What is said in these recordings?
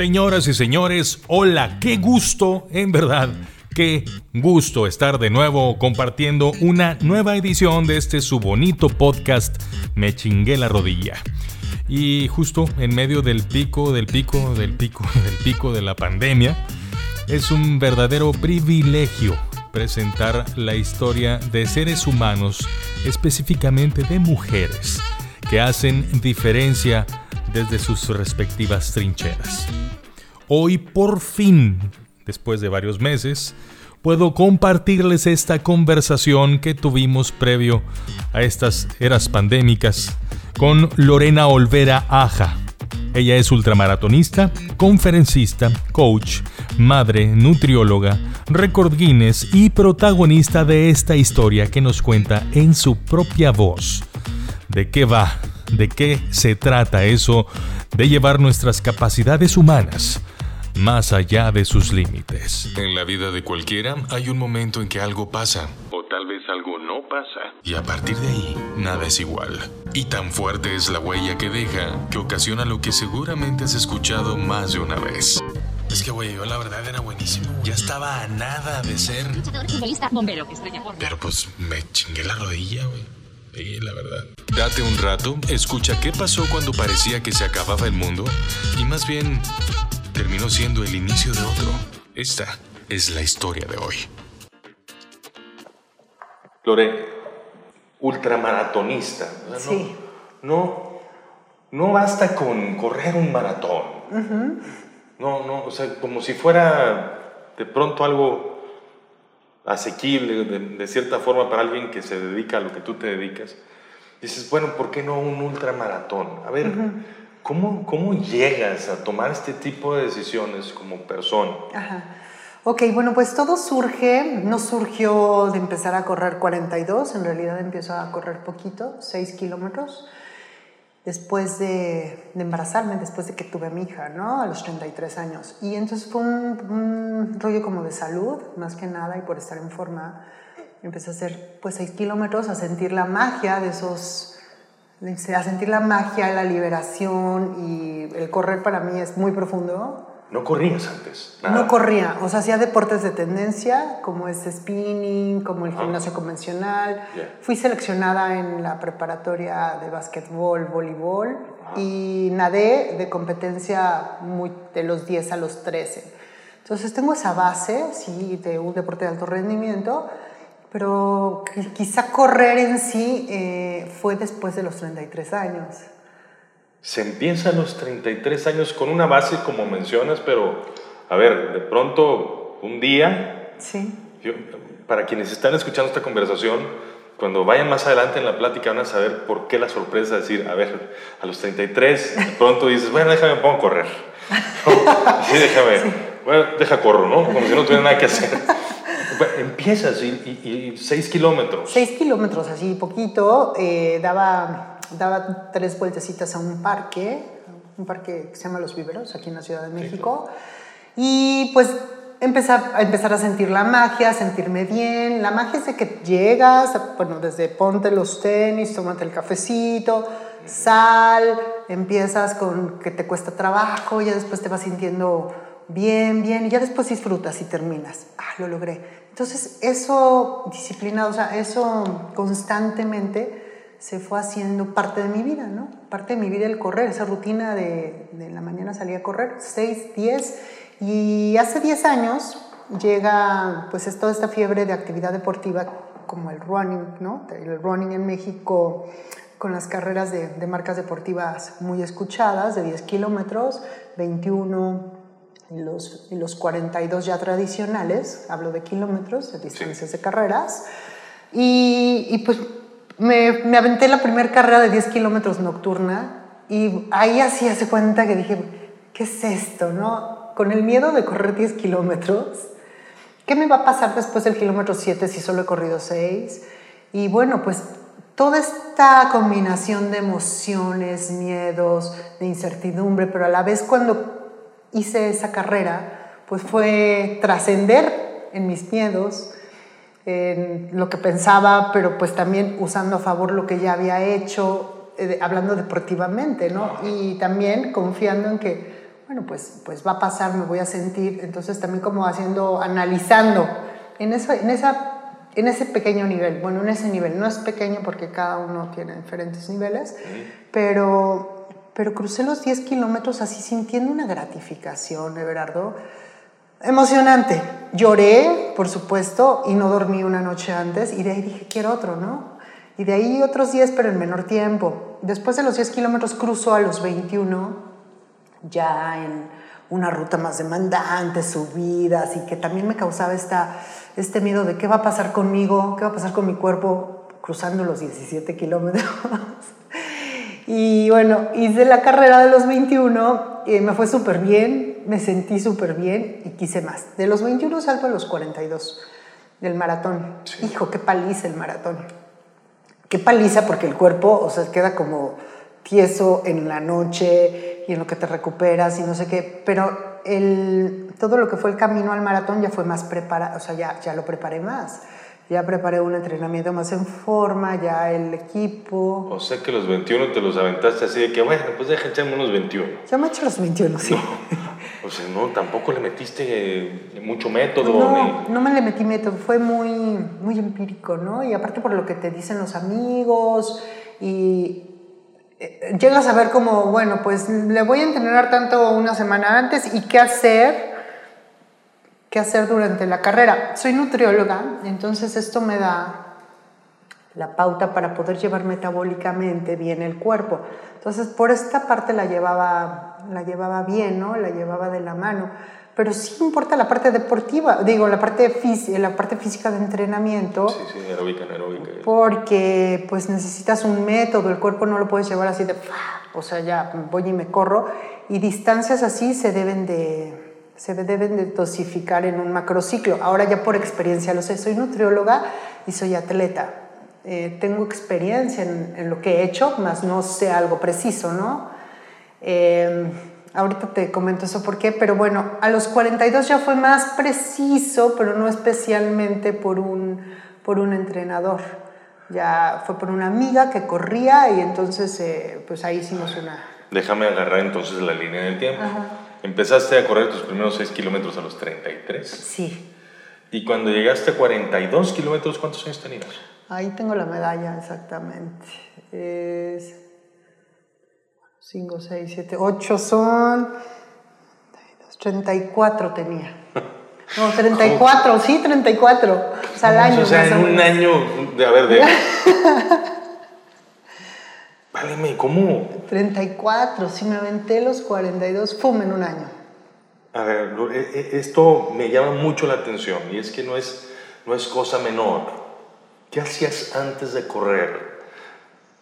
Señoras y señores, hola, qué gusto, en verdad, qué gusto estar de nuevo compartiendo una nueva edición de este su bonito podcast Me chingué la rodilla. Y justo en medio del pico, del pico, del pico, del pico de la pandemia, es un verdadero privilegio presentar la historia de seres humanos, específicamente de mujeres, que hacen diferencia desde sus respectivas trincheras. Hoy por fin, después de varios meses, puedo compartirles esta conversación que tuvimos previo a estas eras pandémicas con Lorena Olvera Aja. Ella es ultramaratonista, conferencista, coach, madre, nutrióloga, record Guinness y protagonista de esta historia que nos cuenta en su propia voz. ¿De qué va? ¿De qué se trata eso de llevar nuestras capacidades humanas más allá de sus límites? En la vida de cualquiera hay un momento en que algo pasa. O tal vez algo no pasa. Y a partir de ahí, nada es igual. Y tan fuerte es la huella que deja que ocasiona lo que seguramente has escuchado más de una vez. Es que, güey, yo la verdad era buenísimo. Ya estaba a nada de ser. Pero pues me chingué la rodilla, güey. Sí, la verdad. Date un rato, escucha qué pasó cuando parecía que se acababa el mundo y más bien terminó siendo el inicio de otro. Esta es la historia de hoy. Lore, ultramaratonista. Sí. No, no, basta con correr un maratón. No, no, o sea, como si fuera de pronto algo asequible de, cierta forma para alguien que se dedica a lo que tú te dedicas, dices, bueno, ¿por qué no un ultramaratón? A ver, ¿cómo, ¿cómo llegas a tomar este tipo de decisiones como persona? Ajá. Ok, bueno, pues todo surge, no surgió de empezar a correr 42, en realidad empiezo a correr poquito, 6 kilómetros después de, embarazarme, después de que tuve a mi hija, ¿no? A los 33 años. Y entonces fue un, rollo como de salud, más que nada, y por estar en forma, empecé a hacer pues 6 kilómetros, a sentir la magia de esos, a sentir la magia, la liberación, y el correr para mí es muy profundo. ¿No corrías antes? No corría, o sea, hacía deportes de tendencia, como es spinning, como el gimnasio convencional. Fui seleccionada en la preparatoria de básquetbol, voleibol y nadé de competencia muy, de los 10 a los 13. Entonces tengo esa base, sí, de un deporte de alto rendimiento, pero quizá correr en sí eh, fue después de los 33 años se empieza a los 33 años con una base como mencionas, pero a ver, de pronto un día, sí. para quienes están escuchando esta conversación, cuando vayan más adelante en la plática van a saber por qué la sorpresa de decir, a ver, a los 33, de pronto dices, bueno, déjame, pongo a correr. sí, déjame, bueno, deja corro, ¿no? Como si no tuviera nada que hacer. empiezas y, 6 kilómetros. 6 kilómetros, así poquito, eh, daba daba tres vueltecitas a un parque, un parque que se llama Los Viveros, aquí en la Ciudad de México. Y pues empezar a empezar a sentir la magia, a sentirme bien. La magia es de que llegas, bueno, desde ponte los tenis, tómate el cafecito, sal, empiezas con que te cuesta trabajo, ya después te vas sintiendo bien, bien, y ya después disfrutas y terminas. Ah, lo logré. Entonces, eso disciplinado, o sea, eso constantemente se fue haciendo parte de mi vida, ¿no? Parte de mi vida el correr, esa rutina de, de la mañana salía a correr, 6, 10, y hace 10 años llega pues toda esta fiebre de actividad deportiva como el running, ¿no? El running en México con las carreras de, de marcas deportivas muy escuchadas, de 10 kilómetros, 21 y los, y los 42 ya tradicionales, hablo de kilómetros, de distancias de carreras, y, y pues me, aventé la primera carrera de 10 kilómetros nocturna y ahí así hace cuenta que dije, ¿qué es esto? No? Con el miedo de correr 10 kilómetros, ¿qué me va a pasar después del kilómetro 7 si solo he corrido 6? Y bueno, pues toda esta combinación de emociones, miedos, de incertidumbre, pero a la vez cuando hice esa carrera, pues fue trascender en mis miedos, en lo que pensaba, pero pues también usando a favor lo que ya había hecho, eh, hablando deportivamente, ¿no? Y también confiando en que, bueno, pues, pues va a pasar, me voy a sentir. Entonces también como haciendo, analizando en, eso, en, esa, en ese pequeño nivel, bueno, en ese nivel, no es pequeño porque cada uno tiene diferentes niveles, pero, pero crucé los 10 kilómetros así sintiendo una gratificación, Everardo. Emocionante. Lloré, por supuesto, y no dormí una noche antes y de ahí dije, quiero otro, ¿no? Y de ahí otros 10, pero en menor tiempo. Después de los 10 kilómetros cruzo a los 21, ya en una ruta más demandante, subidas, y que también me causaba esta, este miedo de qué va a pasar conmigo, qué va a pasar con mi cuerpo cruzando los 17 kilómetros. y bueno, hice la carrera de los 21, y me fue súper bien, me sentí súper bien y quise más. De los 21 salto a los 42 del maratón. Hijo, qué paliza el maratón qué paliza porque el cuerpo, o sea, queda como tieso en la noche y en lo que te recuperas y no sé qué, pero el, todo lo que fue el camino al maratón ya fue más preparado, o sea, ya, ya lo preparé más. Ya preparé un entrenamiento más en forma, ya el equipo. O sea que los 21 te los aventaste así de que, bueno, pues déjenme unos 21. Ya me he hecho los 21, sí. o sea, no, tampoco le metiste mucho método. No, no me le metí método, fue muy, muy empírico, ¿no? Y aparte por lo que te dicen los amigos y eh, llegas a ver como, bueno, pues le voy a entrenar tanto una semana antes y qué hacer qué hacer durante la carrera. Soy nutrióloga, entonces esto me da la pauta para poder llevar metabólicamente bien el cuerpo. Entonces, por esta parte la llevaba, la llevaba bien, ¿no? La llevaba de la mano. Pero sí importa la parte deportiva, digo, la parte, física, la parte física de entrenamiento. Sí, sí, aeróbica, aeróbica. Porque pues necesitas un método, el cuerpo no lo puedes llevar así de, o sea, ya voy y me corro. Y distancias así se deben de, se deben de dosificar en un macrociclo. Ahora ya por experiencia lo sé, soy nutrióloga y soy atleta. Eh, tengo experiencia en, lo que he hecho, más no sé algo preciso, ¿no? Eh, ahorita te comento eso por qué, pero bueno, a los 42 ya fue más preciso, pero no especialmente por un, por un entrenador. Ya fue por una amiga que corría y entonces eh, pues ahí hicimos una... Déjame agarrar entonces la línea del tiempo. Empezaste a correr tus primeros 6 kilómetros a los 33. Sí. Y cuando llegaste a 42 kilómetros, ¿cuántos años tenías? Ahí tengo la medalla, exactamente. Es 5, 6, 7, 8 son... 34 tenía. No, 34, sí, 34. O sea, al año. O sea, en un año, de, a ver, de... Váleme, ¿cómo? 34, si me aventé los 42, fum, en un año. A ver, e, e, esto me llama mucho la atención y es que no es, no es cosa menor. ¿Qué hacías antes de correr?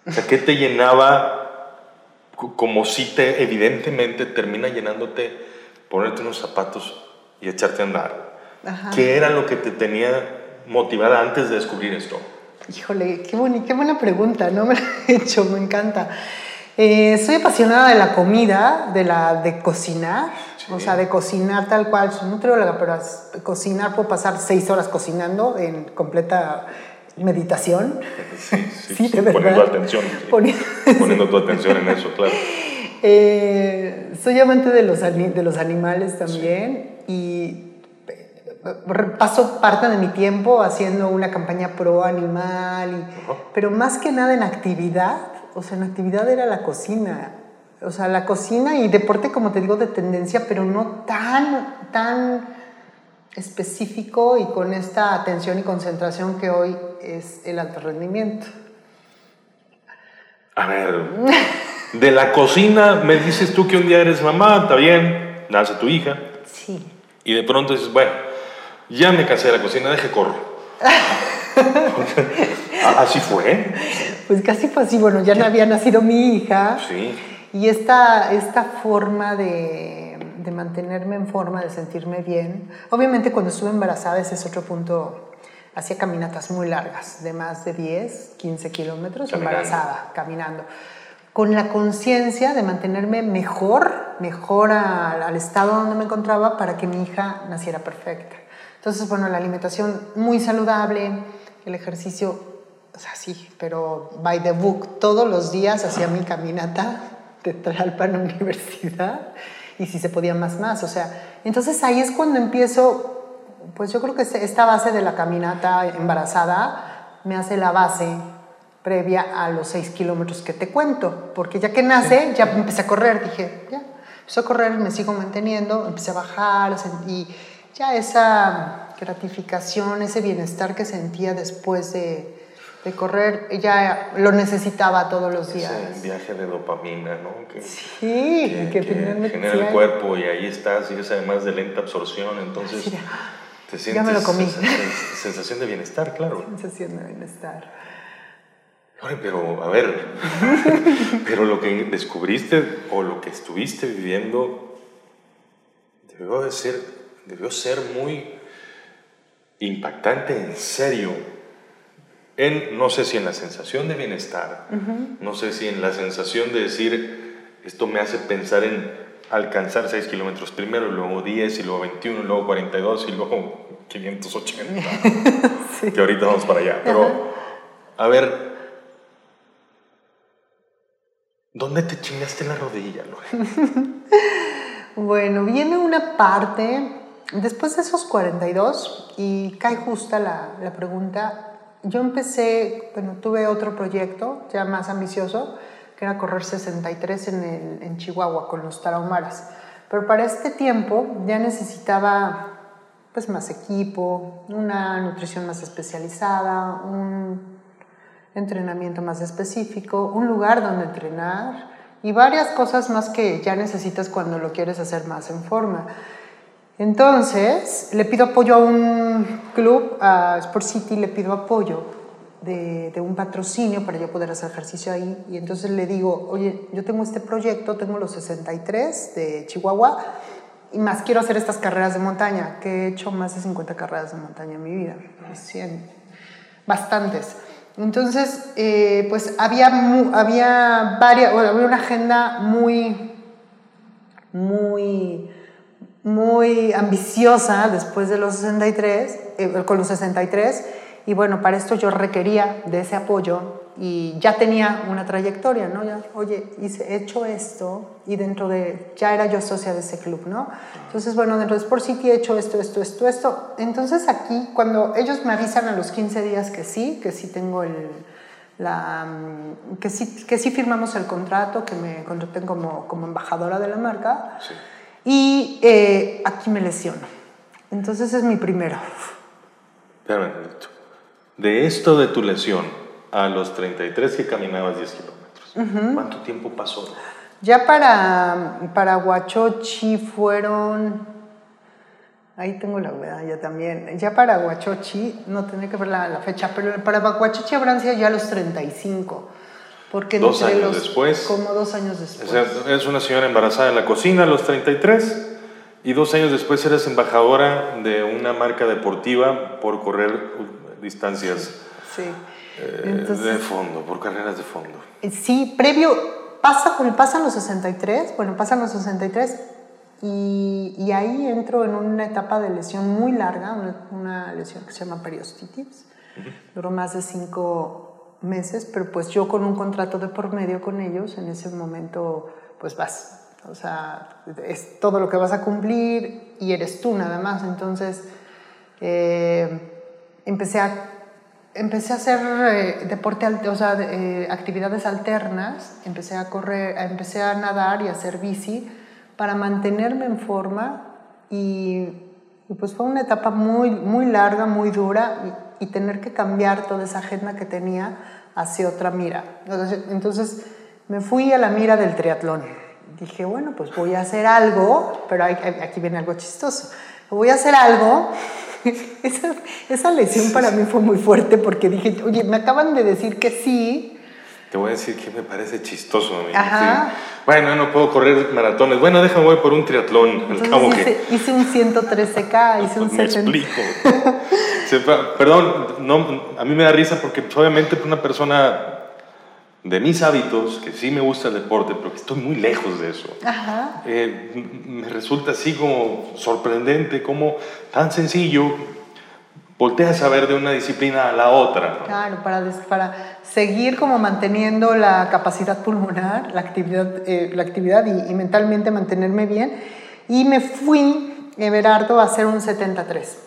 O sea, ¿qué te llenaba como si te, evidentemente, termina llenándote ponerte unos zapatos y echarte a andar? ¿Qué era lo que te tenía motivada antes de descubrir esto? Híjole, qué, qué buena pregunta, ¿no? Me la he hecho, me encanta. Eh, soy apasionada de la comida, de, la, de cocinar, o sea, de cocinar tal cual. Soy nutrióloga, pero cocinar puedo pasar seis horas cocinando en completa meditación. Sí, sí, de verdad. Poniendo atención. Poniendo, tu atención en eso, claro. Eh, soy amante de los, de los animales también y paso parte de mi tiempo haciendo una campaña pro animal, pero más que nada en actividad, o sea, en actividad era la cocina, o sea, la cocina y deporte, como te digo, de tendencia, pero no tan, tan específico y con esta atención y concentración que hoy es el alto rendimiento. A ver, de la cocina me dices tú que un día eres mamá, está bien, nace tu hija. Sí. Y de pronto dices, bueno, ya me casé de la cocina, deje corro. ¿Así fue? Pues casi fue así. Bueno, ya no había nacido mi hija. Sí. Y esta, esta forma de, de, mantenerme en forma, de sentirme bien. Obviamente cuando estuve embarazada, ese es otro punto. Hacía caminatas muy largas, de más de 10, 15 kilómetros, embarazada, caminando. Con la conciencia de mantenerme mejor, mejor al estado donde me encontraba para que mi hija naciera perfecta. Entonces, bueno, la alimentación muy saludable, el ejercicio, o sea, sí, pero by the book, todos los días hacía mi caminata de Tlalpan Universidad y si se podía más, más. O sea, entonces ahí es cuando empiezo, pues yo creo que esta base de la caminata embarazada me hace la base previa a los seis kilómetros que te cuento, porque ya que nace, ya empecé a correr, dije, ya, empecé a correr, me sigo manteniendo, empecé a bajar y ya esa gratificación, ese bienestar que sentía después de, de correr, ya lo necesitaba todos los días. Ese viaje de dopamina, ¿no? Que, sí, que, genera el cuerpo y ahí estás, y es además de lenta absorción, entonces te sientes ya me lo comí. sensación de bienestar, claro. Sensación de bienestar. pero a ver, pero lo que descubriste o lo que estuviste viviendo debió de ser, debió ser muy impactante en serio en, no sé si en la sensación de bienestar, no sé si en la sensación de decir, esto me hace pensar en alcanzar 6 kilómetros primero, luego 10, y luego 21, y luego 42, y luego 580, que ahorita vamos para allá. Pero, a ver, ¿dónde te chingaste la rodilla, bueno, viene una parte, después de esos 42, y cae justa la, la pregunta, yo empecé, bueno, tuve otro proyecto ya más ambicioso, que era correr 63 en, en Chihuahua con los tarahumaras. Pero para este tiempo ya necesitaba pues más equipo, una nutrición más especializada, un entrenamiento más específico, un lugar donde entrenar y varias cosas más que ya necesitas cuando lo quieres hacer más en forma. Entonces, le pido apoyo a un club, a Sport City, le pido apoyo de, un patrocinio para yo poder hacer ejercicio ahí. Y entonces le digo, oye, yo tengo este proyecto, tengo los 63 de Chihuahua, y más quiero hacer estas carreras de montaña, que he hecho más de 50 carreras de montaña en mi vida, 100, bastantes. Entonces, eh, pues había, había, varias, había una agenda muy, muy muy ambiciosa después de los 63, eh, con los 63, y bueno, para esto yo requería de ese apoyo y ya tenía una trayectoria, ¿no? Ya, oye, hice, he hecho esto y dentro de, ya era yo socia de ese club, ¿no? Entonces, bueno, dentro de Sport City he hecho esto, esto, esto, esto. Entonces aquí, cuando ellos me avisan a los 15 días que sí, que sí tengo el, la, que sí, que sí firmamos el contrato, que me contraten como, como embajadora de la marca, sí y eh, aquí me lesiono. Entonces es mi primero. Espérame De esto de tu lesión a los 33 que caminabas 10 kilómetros, ¿cuánto tiempo pasó? Ya para, para Huachochi fueron, ahí tengo la ya también, ya para Huachochi, no tenía que ver la, la fecha, pero para Huachochi habrán sido ya los 35. Porque dos años después. Como dos años después. es una señora embarazada en la cocina a los 33 y dos años después eres embajadora de una marca deportiva por correr distancias sí. Eh, de fondo, por carreras de fondo. Eh, sí, previo, pasa, pasan los 63, bueno, pasan los 63 y, y ahí entro en una etapa de lesión muy larga, una, lesión que se llama periostitis. Duró más de cinco meses, pero pues yo con un contrato de por medio con ellos, en ese momento pues vas, o sea, es todo lo que vas a cumplir y eres tú nada más. Entonces eh, empecé, a, empecé a hacer eh, deporte, o sea, eh, actividades alternas, empecé a correr, empecé a nadar y a hacer bici para mantenerme en forma y, pues fue una etapa muy, muy larga, muy dura y tener que cambiar toda esa agenda que tenía hacia otra mira. Entonces, me fui a la mira del triatlón. Dije, bueno, pues voy a hacer algo, pero aquí viene algo chistoso. Voy a hacer algo. esa, esa lesión para mí fue muy fuerte porque dije, oye, me acaban de decir que sí, te voy a decir que me parece chistoso a mí. Bueno, no puedo correr maratones. Bueno, déjame voy por un triatlón. hice, hice, un 113K, hice un Me explico. Perdón, no, a mí me da risa porque obviamente una persona de mis hábitos, que sí me gusta el deporte, pero que estoy muy lejos de eso, eh, me resulta así como sorprendente, como tan sencillo volteas a ver de una disciplina a la otra. ¿no? Claro, para, des- para seguir como manteniendo la capacidad pulmonar, la actividad, eh, la actividad y, y mentalmente mantenerme bien. Y me fui, Everardo, a hacer un 73.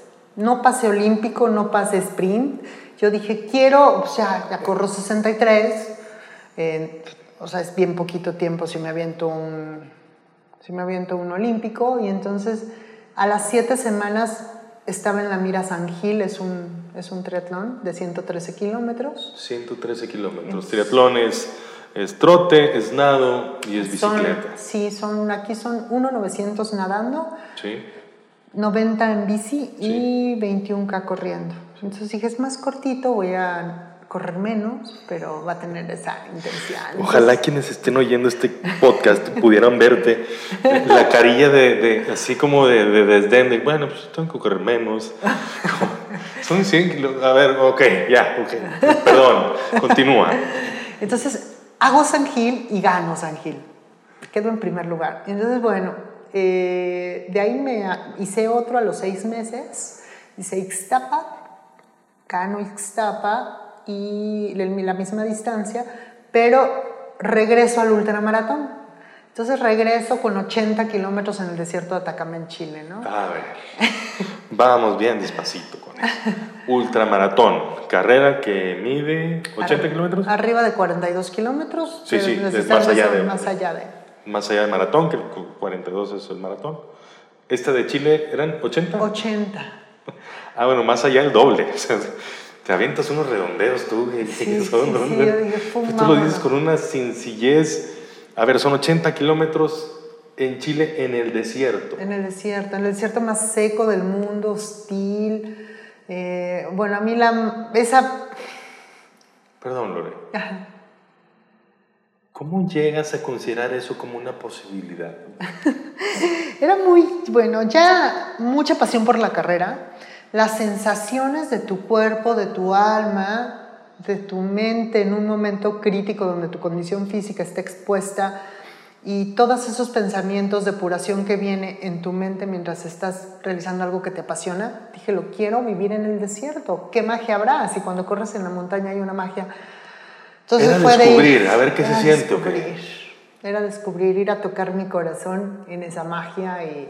No pase olímpico, no pase sprint. Yo dije, quiero, o sea, ya corro 63. eh, o sea, es bien poquito tiempo si me aviento un, si me aviento un olímpico. Y entonces, a las siete semanas estaba en la mira San Gil, es un, es un triatlón de 113 kilómetros. 113 kilómetros. Triatlón es, es trote, es nado y es Son- bicicleta. sí, son, aquí son 1,900 nadando, Sí. 90 en bici y 21K corriendo. Entonces dije, es más cortito, voy a correr menos, pero va a tener esa intensidad. Ojalá quienes estén oyendo este podcast pudieran verte la carilla de, de- así como de, de desdén, de bueno, pues tengo que correr menos. Son 100 kilos. A ver, ok, ya, ok. Perdón, continúa. Entonces, hago San Gil y gano San Gil. Quedo en primer lugar. Entonces, bueno, eh, de ahí me hice otro a los seis meses. Hice Ixtapa, gano Ixtapa y la misma distancia, pero regreso al ultramaratón. Entonces regreso con 80 kilómetros en el desierto de Atacama en Chile, ¿no? A ver, vamos bien despacito con eso. Ultramaratón, carrera que mide 80 Ar- kilómetros. Arriba de 42 kilómetros. Sí, sí, es necesitamos más allá de- Más allá de... Más allá del maratón, que el 42 es el maratón. Esta de Chile eran 80. 80. Ah, bueno, más allá el doble. O sea, te avientas unos redondeos tú. Sí, son- sí, sí, yo dije, "Pum, tú lo vámonos". dices con una sencillez. A ver, son 80 kilómetros en Chile en el desierto. En el desierto, en el desierto más seco del mundo, hostil. Eh, bueno, a mí la, esa... Perdón, Lore. Ajá. ¿Cómo llegas a considerar eso como una posibilidad? Era muy, bueno, ya mucha pasión por la carrera. Las sensaciones de tu cuerpo, de tu alma, de tu mente en un momento crítico donde tu condición física está expuesta y todos esos pensamientos, depuración que viene en tu mente mientras estás realizando algo que te apasiona, dije, lo quiero vivir en el desierto. ¿Qué magia habrá si cuando corres en la montaña hay una magia? Entonces Era fue de descubrir, a ver qué se siente, ¿o qué? descubrir. Era descubrir, ir a tocar mi corazón en esa magia y,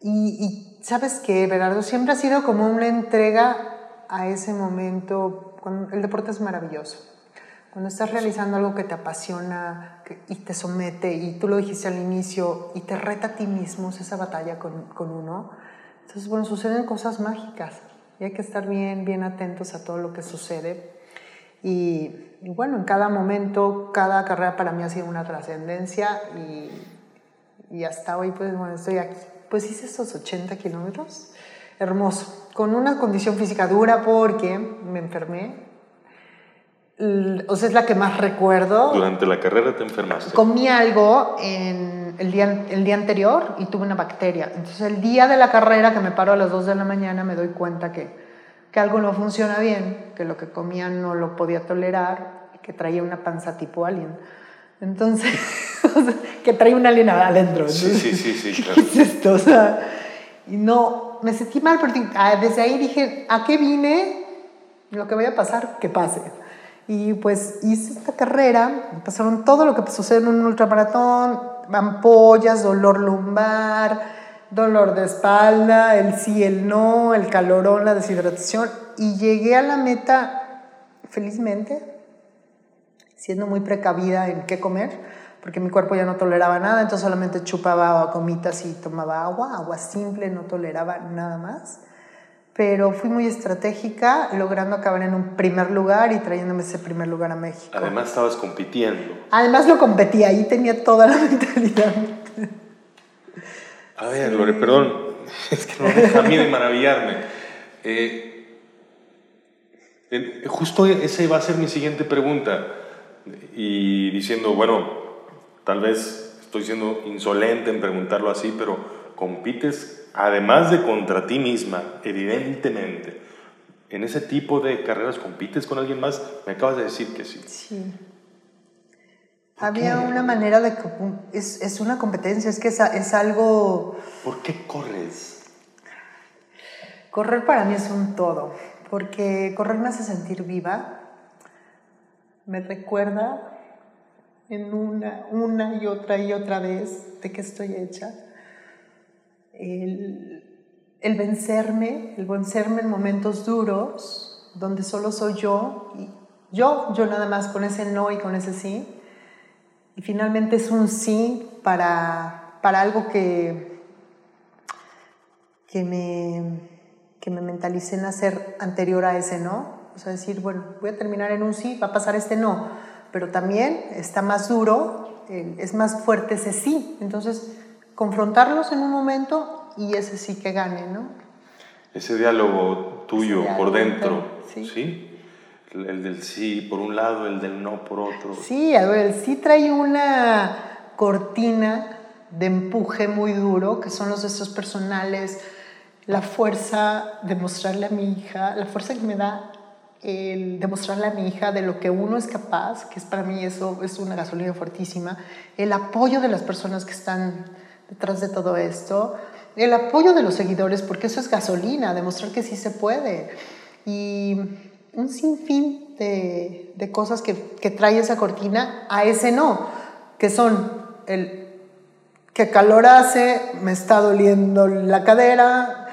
y, y sabes que Berardo siempre ha sido como una entrega a ese momento. El deporte es maravilloso. Cuando estás realizando algo que te apasiona que- y te somete, y tú lo dijiste al inicio, y te reta a ti mismo, es esa batalla con, con uno. Entonces, bueno, suceden cosas mágicas y hay que estar bien, bien atentos a todo lo que sucede. Y, y bueno, en cada momento, cada carrera para mí ha sido una trascendencia y, y hasta hoy, pues bueno, estoy aquí. Pues hice estos 80 kilómetros, hermoso, con una condición física dura porque me enfermé. O sea, es la que más recuerdo. Durante la carrera te enfermaste. Comí algo en el, día, el día anterior y tuve una bacteria. Entonces, el día de la carrera, que me paro a las 2 de la mañana, me doy cuenta que, que algo no funciona bien, que lo que comía no lo podía tolerar, que traía una panza tipo alien. Entonces, que traía un alien adentro. Sí, sí, sí, sí, ¿Qué claro. es esto? O sea, y no, me sentí mal, pero ah, desde ahí dije, ¿a qué vine? Lo que vaya a pasar, que pase. Y pues hice esta carrera, pasaron todo lo que sucede en un ultramaratón, ampollas, dolor lumbar, dolor de espalda, el sí, el no, el calorón, la deshidratación, y llegué a la meta felizmente, siendo muy precavida en qué comer, porque mi cuerpo ya no toleraba nada, entonces solamente chupaba gomitas y tomaba agua, agua simple, no toleraba nada más. Pero fui muy estratégica, logrando acabar en un primer lugar y trayéndome ese primer lugar a México. Además estabas compitiendo. Además lo competí, ahí tenía toda la mentalidad. A ver, Lore, perdón, es que no deja a mí de maravillarme. Eh, justo esa iba a ser mi siguiente pregunta. Y diciendo, bueno, tal vez estoy siendo insolente en preguntarlo así, pero compites, además de contra ti misma, evidentemente, en ese tipo de carreras compites con alguien más. Me acabas de decir que sí. Sí. Había una manera de... que- Es, es una competencia, es que es, algo... ¿Por qué corres? Correr para mí es un todo, porque correr me hace sentir viva, me recuerda en una, una y otra y otra vez de qué estoy hecha. El, el vencerme, el vencerme en momentos duros, donde solo soy yo, y yo, yo nada más con ese no y con ese sí. Y finalmente es un sí para, para algo que, que, me, que me mentalicé en hacer anterior a ese no. O sea, decir, bueno, voy a terminar en un sí, va a pasar este no pero también está más duro, es más fuerte ese sí. Entonces, confrontarlos en un momento y ese sí que gane, ¿no? Ese diálogo tuyo por dentro, ¿sí? El del sí por un lado, el del no por otro. Sí, a ver, el sí trae una cortina de empuje muy duro, que son los estos personales, la fuerza de mostrarle a mi hija, la fuerza que me da el demostrarle a mi hija de lo que uno es capaz, que es para mí eso es una gasolina fuertísima, el apoyo de las personas que están detrás de todo esto, el apoyo de los seguidores, porque eso es gasolina, demostrar que sí se puede, y un sinfín de, de cosas que, que trae esa cortina a ese no, que son el que calor hace, me está doliendo la cadera,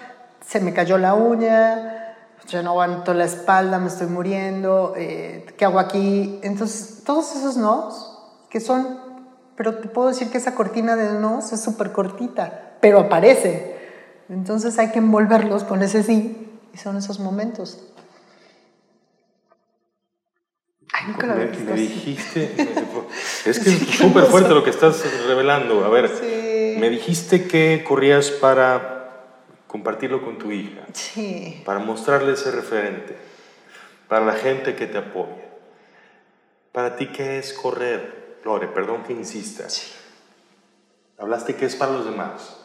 se me cayó la uña, ya no aguanto la espalda, me estoy muriendo, eh, ¿qué hago aquí? Entonces, todos esos nos, que son, pero te puedo decir que esa cortina de nos es súper cortita, pero aparece. Entonces hay que envolverlos con ese sí, y son esos momentos. Ay, nunca lo me, me dijiste, es que es súper fuerte lo que estás revelando. A ver, me dijiste que corrías para compartirlo con tu hija, sí. para mostrarle ese referente, para la gente que te apoya. Para ti, ¿qué es correr? Lore, perdón que insistas. Sí. Hablaste que es para los demás.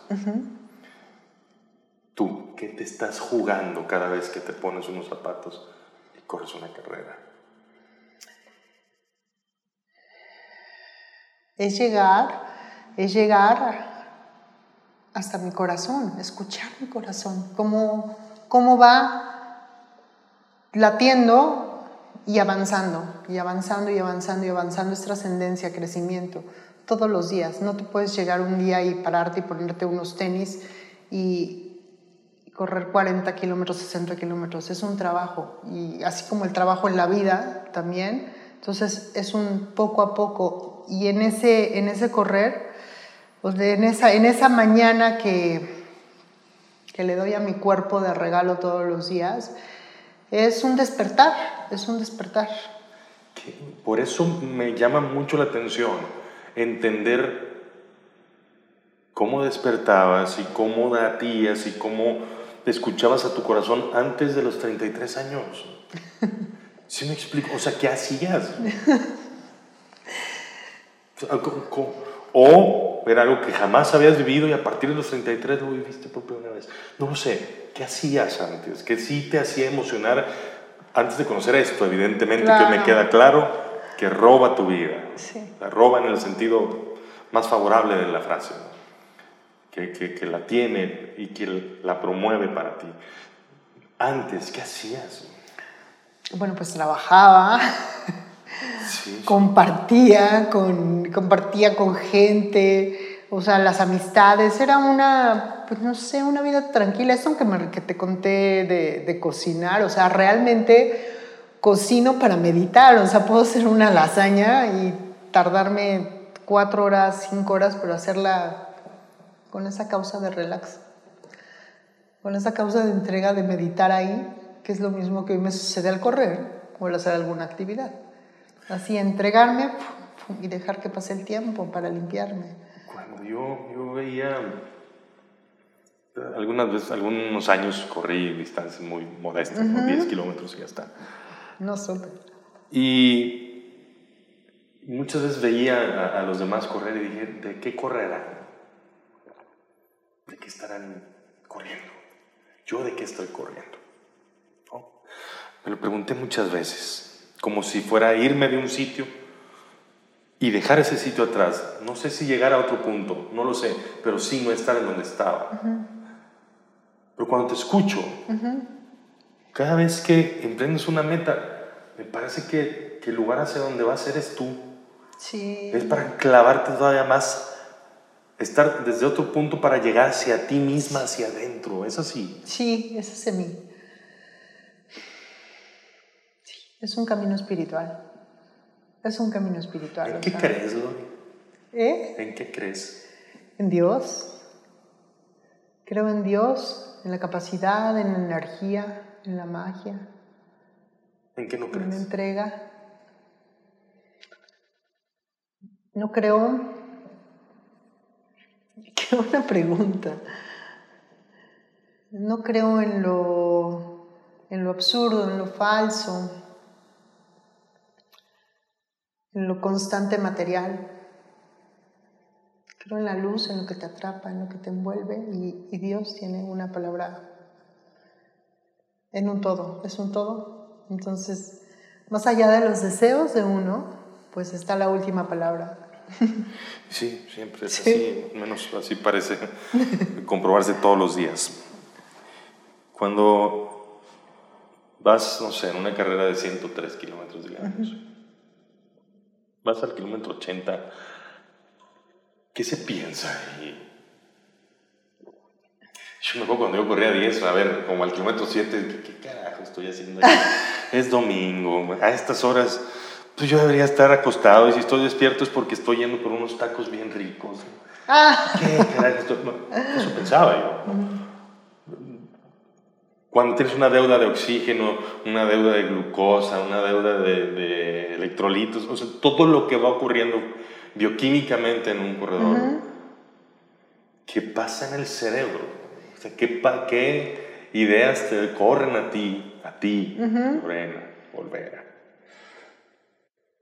Tú, ¿qué te estás jugando cada vez que te pones unos zapatos y corres una carrera? Es llegar, es llegar hasta mi corazón, escuchar mi corazón, cómo, cómo va latiendo y avanzando, y avanzando y avanzando y avanzando, es trascendencia, crecimiento, todos los días. No te puedes llegar un día y pararte y ponerte unos tenis y correr 40 kilómetros, 60 kilómetros. Es un trabajo, y así como el trabajo en la vida también. Entonces es un poco a poco, y en ese, en ese correr pues en, esa, en esa mañana que, que le doy a mi cuerpo de regalo todos los días, es un despertar, es un despertar. Por eso me llama mucho la atención entender cómo despertabas y cómo datías y cómo escuchabas a tu corazón antes de los 33 años. ¿Sí me explico? O sea, ¿qué hacías? O era algo que jamás habías vivido y a partir de los 33 lo viviste por primera vez. No lo sé, ¿qué hacías antes? ¿Qué sí te hacía emocionar antes de conocer esto? Evidentemente que me queda claro que roba tu vida. La roba en el sentido más favorable de la frase. Que, que, que, la tiene y que la promueve para ti. Antes, ¿qué hacías? Bueno, pues trabajaba compartía, con, compartía con gente, o sea, las amistades, era una, pues no sé, una vida tranquila. Eso que, me, que te conté de, de, cocinar, o sea, realmente cocino para meditar, o sea, puedo hacer una lasaña y tardarme cuatro horas, cinco horas, pero hacerla con esa causa de relax, con esa causa de entrega, de meditar ahí, que es lo mismo que me sucede al correr o al hacer alguna actividad. Así, entregarme y dejar que pase el tiempo para limpiarme. Cuando yo, yo veía, algunas veces, algunos años corrí distancias muy modestas, 10 kilómetros y ya está. No supe. Y muchas veces veía a, los demás correr y dije, ¿de qué correrán? ¿De qué estarán corriendo? ¿Yo de qué estoy corriendo? Me lo pregunté muchas veces como si fuera irme de un sitio y dejar ese sitio atrás. No sé si llegar a otro punto, no lo sé, pero sí no estar en donde estaba. Pero cuando te escucho, cada vez que emprendes una meta, me parece que, que el lugar hacia donde vas eres tú. Sí. Es para clavarte todavía más, estar desde otro punto para llegar hacia ti misma, hacia adentro. Es así. Sí, es en mí. Sí, es un camino espiritual. Es un camino espiritual. ¿En qué crees, Lori? ¿Eh? ¿En qué crees? En Dios. Creo en Dios, en la capacidad, en la energía, en la magia, ¿En qué no en la crees? entrega. No creo. Qué buena pregunta. No creo en lo, en lo absurdo, en lo falso, en lo constante material. Creo en la luz, en lo que te atrapa, en lo que te envuelve y, y Dios tiene una palabra en un todo, es un todo. Entonces, más allá de los deseos de uno, pues está la última palabra. Sí, siempre es Sí. así, menos así parece comprobarse todos los días. Cuando vas, no sé, en una carrera de 103 kilómetros, digamos, vas al kilómetro 80, ¿qué se piensa ahí? Yo me acuerdo cuando yo corría 10, a ver, como al kilómetro 7, ¿qué, qué carajo estoy haciendo aquí? es domingo, a estas horas, pues yo debería estar acostado y si estoy despierto es porque estoy yendo por unos tacos bien ricos. Ah, ¿Qué carajo estoy? Eso pensaba yo. ¿no? Cuando tienes una deuda de oxígeno, una deuda de glucosa, una deuda de, de electrolitos, o sea, todo lo que va ocurriendo bioquímicamente en un corredor, ¿qué pasa en el cerebro? O sea, ¿qué, pa- qué ideas te corren a ti, a ti, Lorena, Olvera?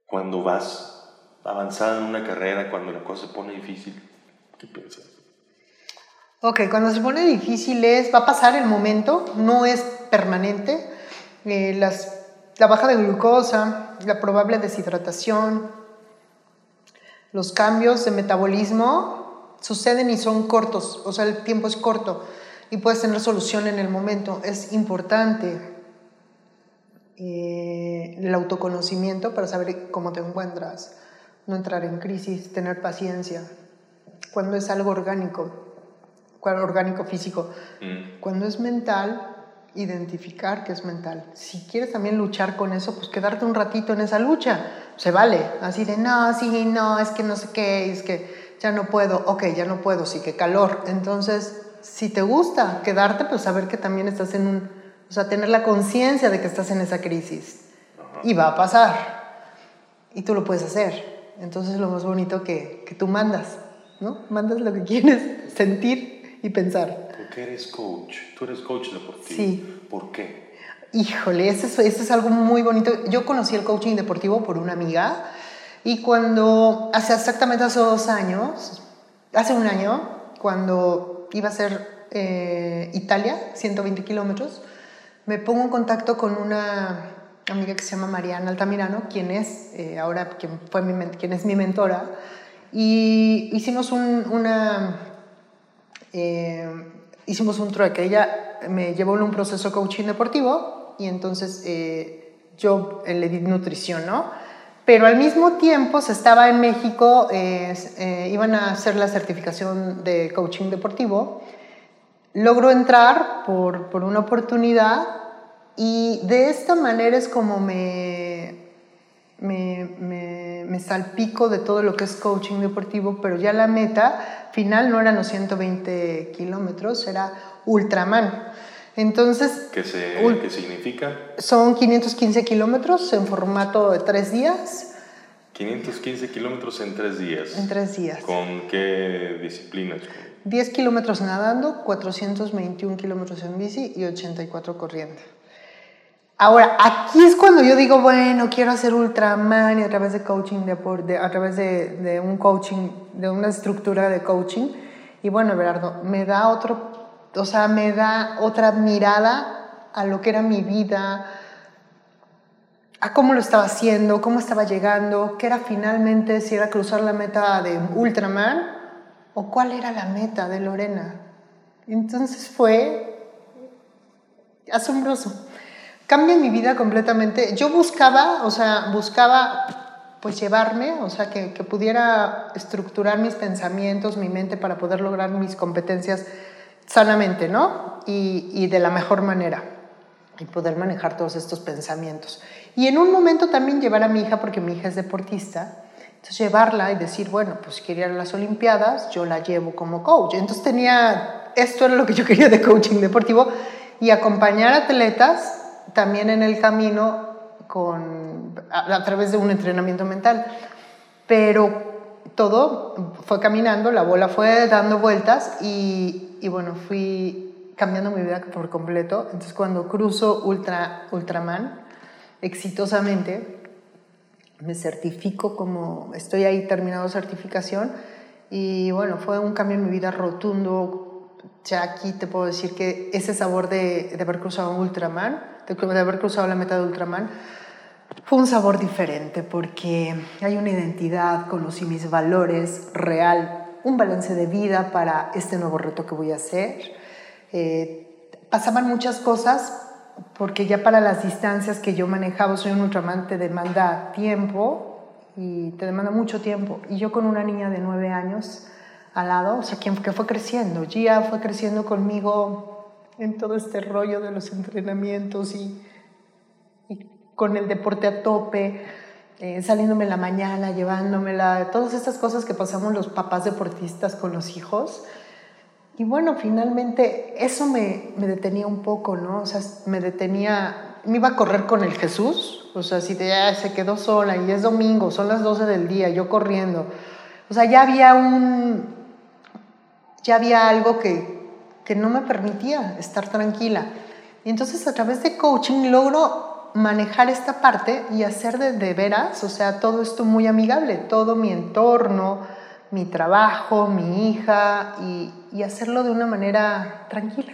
Cuando vas avanzada en una carrera, cuando la cosa se pone difícil, ¿qué piensas? Ok, cuando se pone difícil es, va a pasar el momento, no es permanente. Eh, las, la baja de glucosa, la probable deshidratación, los cambios de metabolismo suceden y son cortos, o sea, el tiempo es corto y puedes tener solución en el momento. Es importante eh, el autoconocimiento para saber cómo te encuentras, no entrar en crisis, tener paciencia. Cuando es algo orgánico, orgánico físico, Mm. cuando es mental, identificar que es mental. Si quieres también luchar con eso, pues quedarte un ratito en esa lucha. Se vale. Así de, no, sí, no, es que no sé qué, es que ya no puedo. Ok, ya no puedo, sí, que calor. Entonces, si te gusta quedarte, pues saber que también estás en un... O sea, tener la conciencia de que estás en esa crisis. Y va a pasar. Y tú lo puedes hacer. Entonces, es lo más bonito que, que tú mandas, ¿no? Mandas lo que quieres sentir y pensar. ¿Por qué eres coach? Tú eres coach deportivo. Sí. ¿Por qué? Híjole, eso es, eso es algo muy bonito. Yo conocí el coaching deportivo por una amiga y cuando, hace exactamente hace dos años, hace un año, cuando iba a ser eh, Italia, 120 kilómetros, me pongo en contacto con una amiga que se llama Mariana Altamirano, quien es eh, ahora, quien, fue mi, quien es mi mentora, y hicimos un- una eh, hicimos un trueque. Ella me llevó en un proceso coaching deportivo y entonces eh, yo eh, le di nutrición, ¿no? Pero al mismo tiempo se estaba en México, eh, iban a hacer la certificación de coaching deportivo. Logro entrar por, por una oportunidad y de esta manera es como me, me, me, me salpico de todo lo que es coaching deportivo, pero ya la meta final no eran los 120 kilómetros, era Ultraman. Entonces, ¿Qué, se, Ul- ¿Qué significa? son 515 kilómetros en formato de tres días, 515 kilómetros en tres días. en tres días. ¿Con qué disciplinas? Con- 10 kilómetros nadando, 421 kilómetros en bici y 84 corriendo. Ahora, aquí es cuando yo digo, bueno, quiero hacer Ultraman y a través de coaching, de, de- a través de, de un coaching, de una estructura de coaching. Y bueno, Everardo, me da otro, o sea, me da otra mirada a lo que era mi vida, a cómo lo estaba haciendo, cómo estaba llegando, qué era finalmente, si era cruzar la meta de Ultraman o cuál era la meta de Lorena. Entonces fue asombroso. Cambia mi vida completamente. Yo buscaba, o sea, buscaba pues llevarme, o sea, que, que pudiera estructurar mis pensamientos, mi mente para poder lograr mis competencias sanamente, ¿no? Y, y de la mejor manera y poder manejar todos estos pensamientos. Y en un momento también llevar a mi hija, porque mi hija es deportista, entonces llevarla y decir, bueno, pues quería ir a las Olimpiadas, yo la llevo como coach. Entonces tenía, esto era lo que yo quería de coaching deportivo y acompañar atletas también en el camino con, a, través de un entrenamiento mental. Pero todo fue caminando, la bola fue dando vueltas y, y bueno, fui cambiando mi vida por completo. Entonces cuando cruzo Ultra, Ultraman exitosamente, me certifico como, estoy ahí terminado certificación y bueno, fue un cambio en mi vida rotundo. Ya aquí te puedo decir que ese sabor de, de haber cruzado Ultraman, de, de haber cruzado la meta de Ultraman, fue un sabor diferente porque hay una identidad, conocí mis valores real, un balance de vida para este nuevo reto que voy a hacer. Eh, pasaban muchas cosas porque ya para las distancias que yo manejaba, soy un ultraman, te demanda tiempo y te demanda mucho tiempo. Y yo con una niña de nueve años al lado, o sea, que fue creciendo, Gia fue creciendo conmigo en todo este rollo de los entrenamientos y, y con el deporte a tope, eh, saliéndome en la mañana, llevándomela, todas estas cosas que pasamos los papás deportistas con los hijos. Y bueno, finalmente eso me, me, detenía un poco, ¿no? O sea, me detenía, me iba a correr con el Jesús, o sea, si ya se quedó sola y es domingo, son las 12 del día, yo corriendo. O sea, ya había un, ya había algo que, que no me permitía estar tranquila. Y entonces a través de coaching logro manejar esta parte y hacer de, veras, o sea, todo esto muy amigable, todo mi entorno, mi trabajo, mi hija y, y hacerlo de una manera tranquila.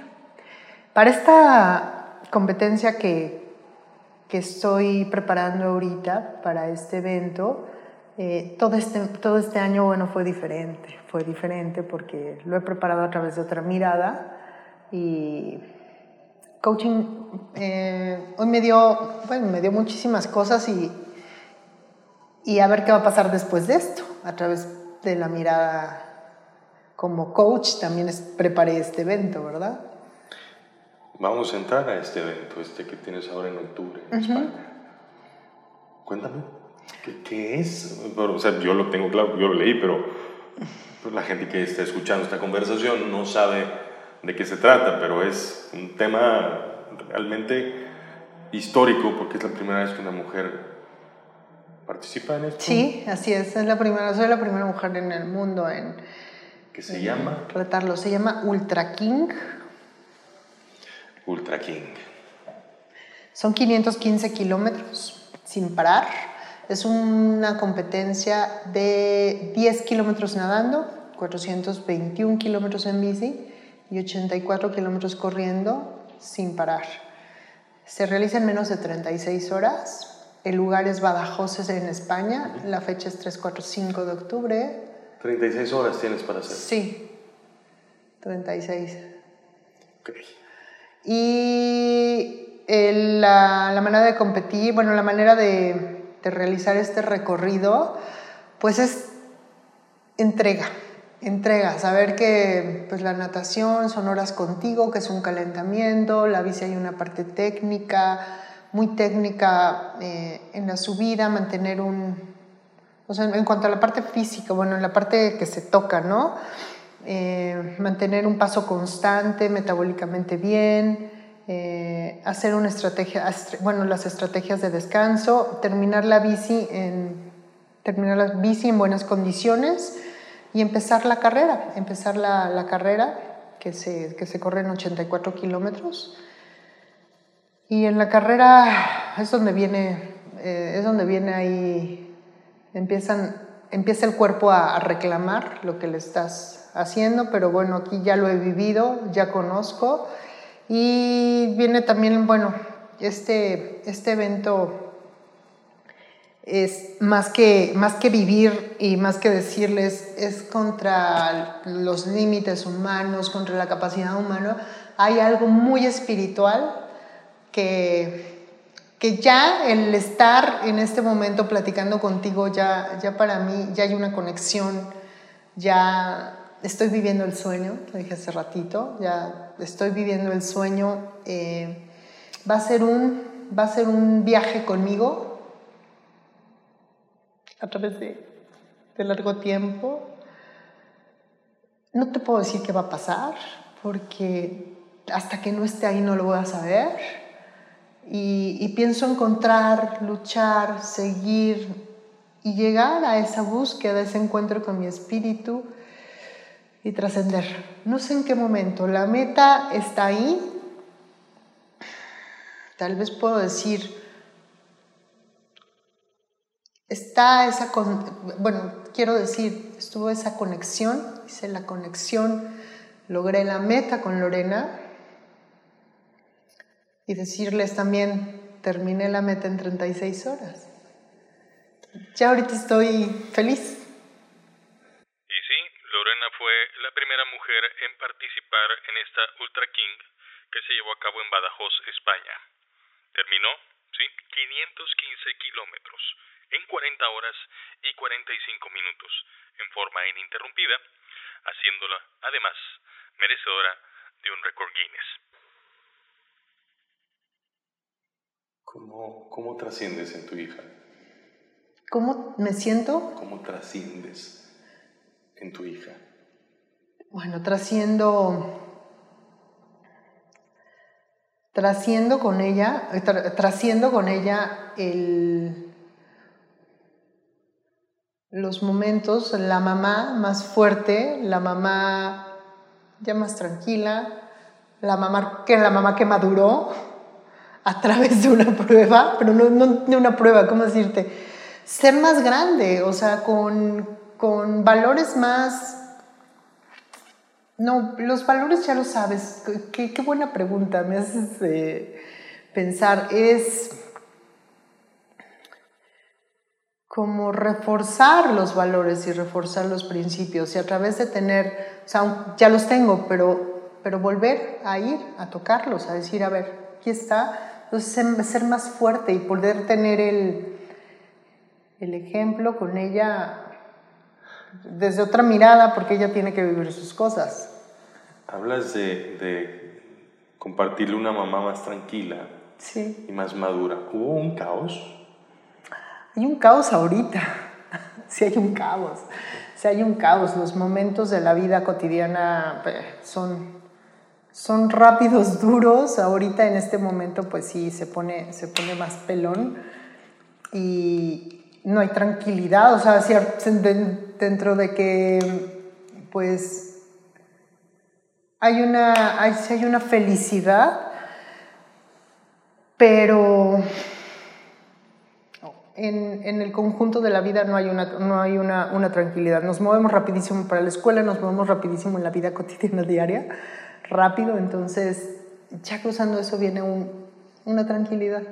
Para esta competencia que, que estoy preparando ahorita, para este evento, eh, todo, este, todo este año, bueno, fue diferente, fue diferente porque lo he preparado a través de otra mirada y coaching eh, hoy me dio, bueno, me dio muchísimas cosas y, y a ver qué va a pasar después de esto, a través de la mirada como coach también es, preparé este evento, ¿verdad? Vamos a entrar a este evento, este que tienes ahora en octubre en España. Cuéntame, ¿qué, ¿qué, es? o sea, yo lo tengo claro, yo lo leí, pero pues, la gente que está escuchando esta conversación no sabe de qué se trata, pero es un tema realmente histórico porque es la primera vez que una mujer participa en esto. Sí, así es, es la primera, soy la primera mujer en el mundo en... ¿Qué se llama? Retarlo, se llama Ultra King. Ultra King. Son 515 kilómetros sin parar. Es una competencia de 10 kilómetros nadando, 421 kilómetros en bici y 84 kilómetros corriendo sin parar. Se realiza en menos de 36 horas el lugar es Badajoz, en España. La fecha es 3, 4, 5 de octubre. 36 horas tienes para hacer. Sí, 36. Okay. Y el, la, la, manera de competir, bueno, la manera de, de realizar este recorrido, pues es entrega entrega, saber que pues la natación son horas contigo, que es un calentamiento, la bici hay una parte técnica, muy técnica eh, en la subida, mantener un, o sea, en cuanto a la parte física, bueno, en la parte que se toca, ¿no? Eh, mantener un paso constante, metabólicamente bien, eh, hacer una estrategia, bueno, las estrategias de descanso, terminar la bici en, terminar la bici en buenas condiciones y empezar la carrera, empezar la, carrera que se, que se corre en 84 kilómetros. Y en la carrera es donde viene, eh, es donde viene ahí, empiezan, empieza el cuerpo a, reclamar lo que le estás haciendo, pero bueno, aquí ya lo he vivido, ya conozco. Y viene también, bueno, este, este evento es más que, más que vivir y más que decirles, es contra los límites humanos, contra la capacidad humana. Hay algo muy espiritual que, que ya el estar en este momento platicando contigo, ya, ya para mí, ya hay una conexión, ya estoy viviendo el sueño, lo dije hace ratito, ya estoy viviendo el sueño. Eh, va, a ser un, va a ser un viaje conmigo a través de, largo tiempo. No te puedo decir qué va a pasar, porque hasta que no esté ahí no lo voy a saber. Y, y, pienso encontrar, luchar, seguir y llegar a esa búsqueda, a ese encuentro con mi espíritu y trascender. No sé en qué momento. La meta está ahí. Tal vez puedo decir, está esa, bueno, quiero decir, estuvo esa conexión, hice la conexión, logré la meta con Lorena y decirles también, terminé la meta en 36 horas. Ya ahorita estoy feliz. En participar en esta Ultra King que se llevó a cabo en Badajoz, España. Terminó, sí, 515 kilómetros en 40 horas y 45 minutos, en forma ininterrumpida, haciéndola, además, merecedora de un récord Guinness. ¿Cómo, ¿Cómo trasciendes en tu hija? ¿Cómo me siento? ¿Cómo trasciendes en tu hija? Bueno, trasciendo, trasciendo con ella, trasciendo con ella el, los momentos, la mamá más fuerte, la mamá ya más tranquila, la mamá que la mamá que maduró a través de una prueba, pero no, no de una prueba, ¿cómo decirte? Ser más grande, o sea, con, con valores más no, los valores ya lo sabes. Qué, buena pregunta, me haces eh, pensar. Es como reforzar los valores y reforzar los principios y a través de tener, o sea, ya los tengo, pero, pero volver a ir, a tocarlos, a decir, a ver, aquí está. Entonces, ser más fuerte y poder tener el, el ejemplo con ella desde otra mirada, porque ella tiene que vivir sus cosas. Hablas de, compartirle una mamá más tranquila y más madura. ¿Hubo un caos? Hay un caos ahorita. sí hay un caos. Sí hay un caos. Los momentos de la vida cotidiana eh, son, son rápidos, duros. Ahorita en este momento pues sí se pone, se pone más pelón y no hay tranquilidad. O sea, dentro de que pues hay una, hay, hay una felicidad, pero en, en, el conjunto de la vida no hay, una, no hay una, una, tranquilidad. Nos movemos rapidísimo para la escuela, nos movemos rapidísimo en la vida cotidiana diaria, rápido, entonces ya cruzando eso viene un, una tranquilidad.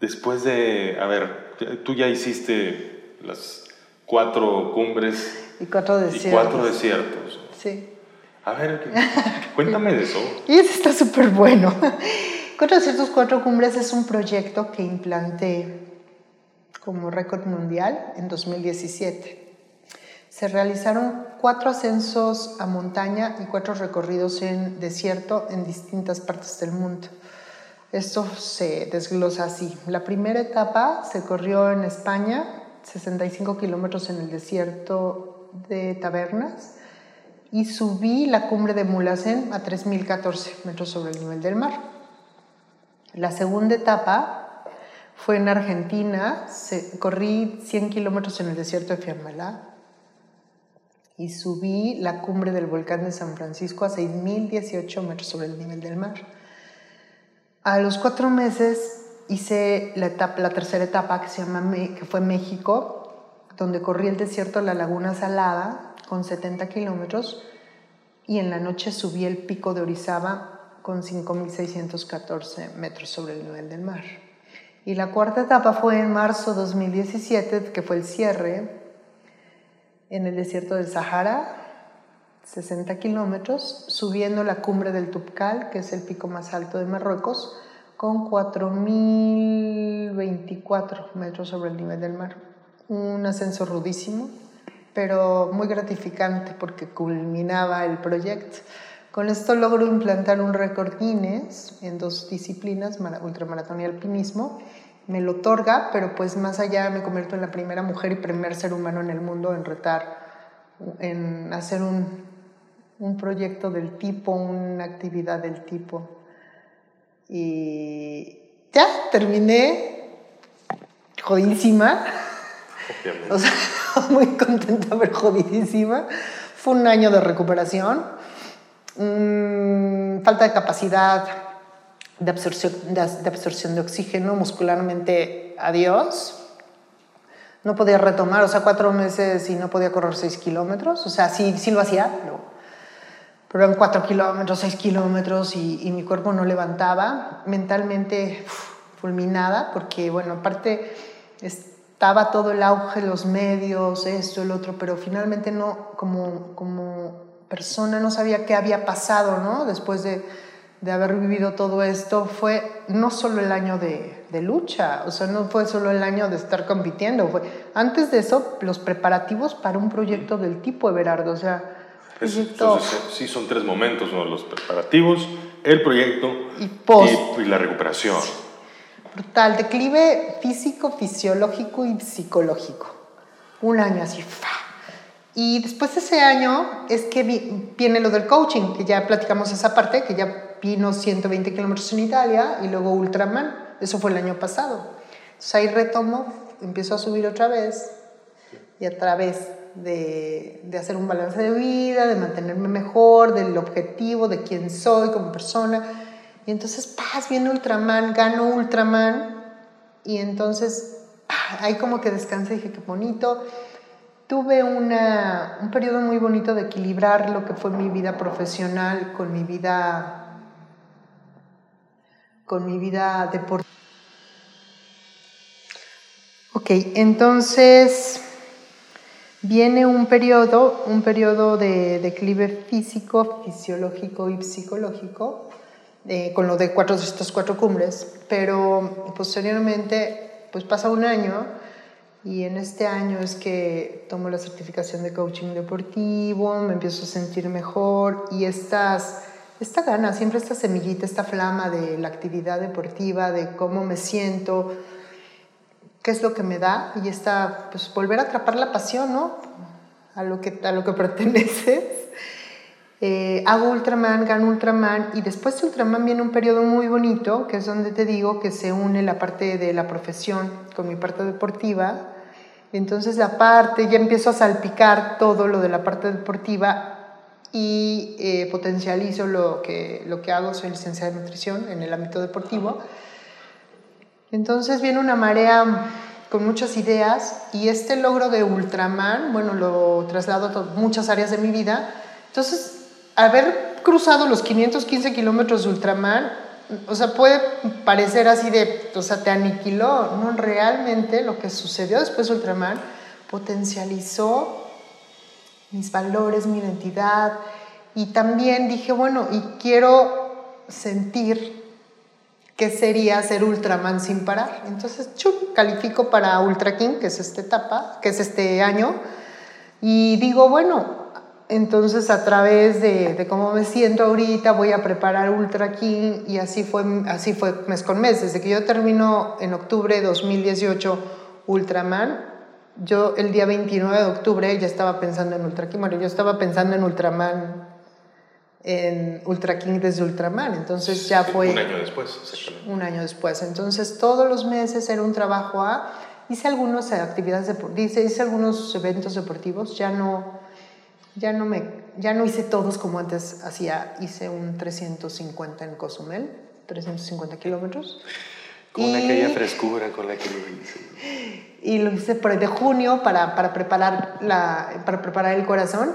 Después de, a ver, tú ya hiciste las cuatro cumbres y cuatro desiertos. Y cuatro desiertos. Sí. A ver, cuéntame de eso. Y eso está súper bueno. Cuatro desiertos, cuatro cumbres es un proyecto que implanté como récord mundial en 2017. Se realizaron cuatro ascensos a montaña y cuatro recorridos en desierto en distintas partes del mundo. Esto se desglosa así. La primera etapa se corrió en España, 65 kilómetros en el desierto de Tabernas y subí la cumbre de Mulacén a 3.014 metros sobre el nivel del mar. La segunda etapa fue en Argentina, corrí 100 kilómetros en el desierto de Fiambalá y subí la cumbre del volcán de San Francisco a 6.018 metros sobre el nivel del mar. A los cuatro meses hice la, tercera etapa que, se llama, que fue México, donde corrí el desierto de la Laguna Salada con 70 kilómetros y en la noche subí el pico de Orizaba con 5.614 metros sobre el nivel del mar. Y la cuarta etapa fue en marzo 2017, que fue el cierre en el desierto del Sahara, 60 kilómetros, subiendo la cumbre del Tupcal, que es el pico más alto de Marruecos, con 4.024 metros sobre el nivel del mar. Un ascenso rudísimo, pero muy gratificante porque culminaba el proyecto. Con esto logro implantar un récord Guinness en dos disciplinas, ultramaratón y alpinismo. Me lo otorga, pero pues más allá me convierto en la primera mujer y primer ser humano en el mundo en retar, en hacer un un proyecto del tipo, una actividad del tipo. Y ya, terminé jodidísima. O sea, muy contenta, pero jodidísima. Fue un año de recuperación. Mm, falta de capacidad de absorción, de, absorción de oxígeno muscularmente, adiós. No podía retomar, o sea, cuatro meses y no podía correr seis kilómetros. O sea, sí, sí lo hacía, pero pero eran cuatro kilómetros, seis kilómetros y, mi cuerpo no levantaba, mentalmente fulminada, porque bueno, aparte estaba todo el auge, los medios, esto, el otro, pero finalmente no, como, como persona no sabía qué había pasado, ¿no? Después de, de haber vivido todo esto, fue no solo el año de, de, lucha, o sea, no fue solo el año de estar compitiendo, fue antes de eso los preparativos para un proyecto del tipo Everardo, o sea, entonces, sí, son tres momentos, ¿no? Los preparativos, el proyecto y, la recuperación. Brutal, declive físico, fisiológico y psicológico. Un año así. Y después de ese año es que viene lo del coaching, que ya platicamos esa parte, que ya vino 120 kilómetros en Italia y luego Ultraman. Eso fue el año pasado. Entonces ahí retomo, empiezo a subir otra vez y a través de, de, hacer un balance de vida, de mantenerme mejor, del objetivo, de quién soy como persona. Y entonces, paz, viene Ultraman, gano Ultraman. Y entonces, ahí como que descansé y dije, qué bonito. Tuve una, un periodo muy bonito de equilibrar lo que fue mi vida profesional con mi vida con mi vida deportiva. Ok, entonces Viene un periodo, un periodo de declive físico, fisiológico y psicológico, eh, con lo de cuatro, estos cuatro cumbres, pero posteriormente pues pasa un año y en este año es que tomo la certificación de coaching deportivo, me empiezo a sentir mejor y estas, esta gana, siempre esta semillita, esta flama de la actividad deportiva, de cómo me siento, es lo que me da y está, pues volver a atrapar la pasión, ¿no? A lo que, a lo que perteneces. Eh, hago Ultraman, gano Ultraman y después de Ultraman viene un periodo muy bonito, que es donde te digo que se une la parte de la profesión con mi parte deportiva. Entonces la parte, ya empiezo a salpicar todo lo de la parte deportiva y eh, potencializo lo que, lo que hago, soy licenciada de nutrición en el ámbito deportivo entonces viene una marea con muchas ideas y este logro de Ultraman, bueno, lo traslado a muchas áreas de mi vida. Entonces, haber cruzado los 515 kilómetros de Ultraman, o sea, puede parecer así de, o sea, te aniquiló, no, realmente lo que sucedió después de Ultraman potencializó mis valores, mi identidad y también dije, bueno, y quiero sentir qué sería ser Ultraman sin parar. Entonces, chum, califico para Ultra King, que es esta etapa, que es este año, y digo, bueno, entonces a través de, cómo me siento ahorita voy a preparar Ultra King y así fue, así fue mes con mes. Desde que yo termino en octubre de 2018 Ultraman, yo el día 29 de octubre ya estaba pensando en Ultra King. Bueno, yo estaba pensando en Ultraman en Ultra King desde Ultraman. Entonces ya fue... Un año después, Un año después. Entonces todos los meses era un trabajo a... Hice algunas actividades, deportivas, hice algunos eventos deportivos, ya no, ya no me, ya no hice todos como antes hacía, hice un 350 en Cozumel, 350 kilómetros. Con aquella frescura con la que lo hice. Y lo hice por de junio para, para, preparar la, para preparar el corazón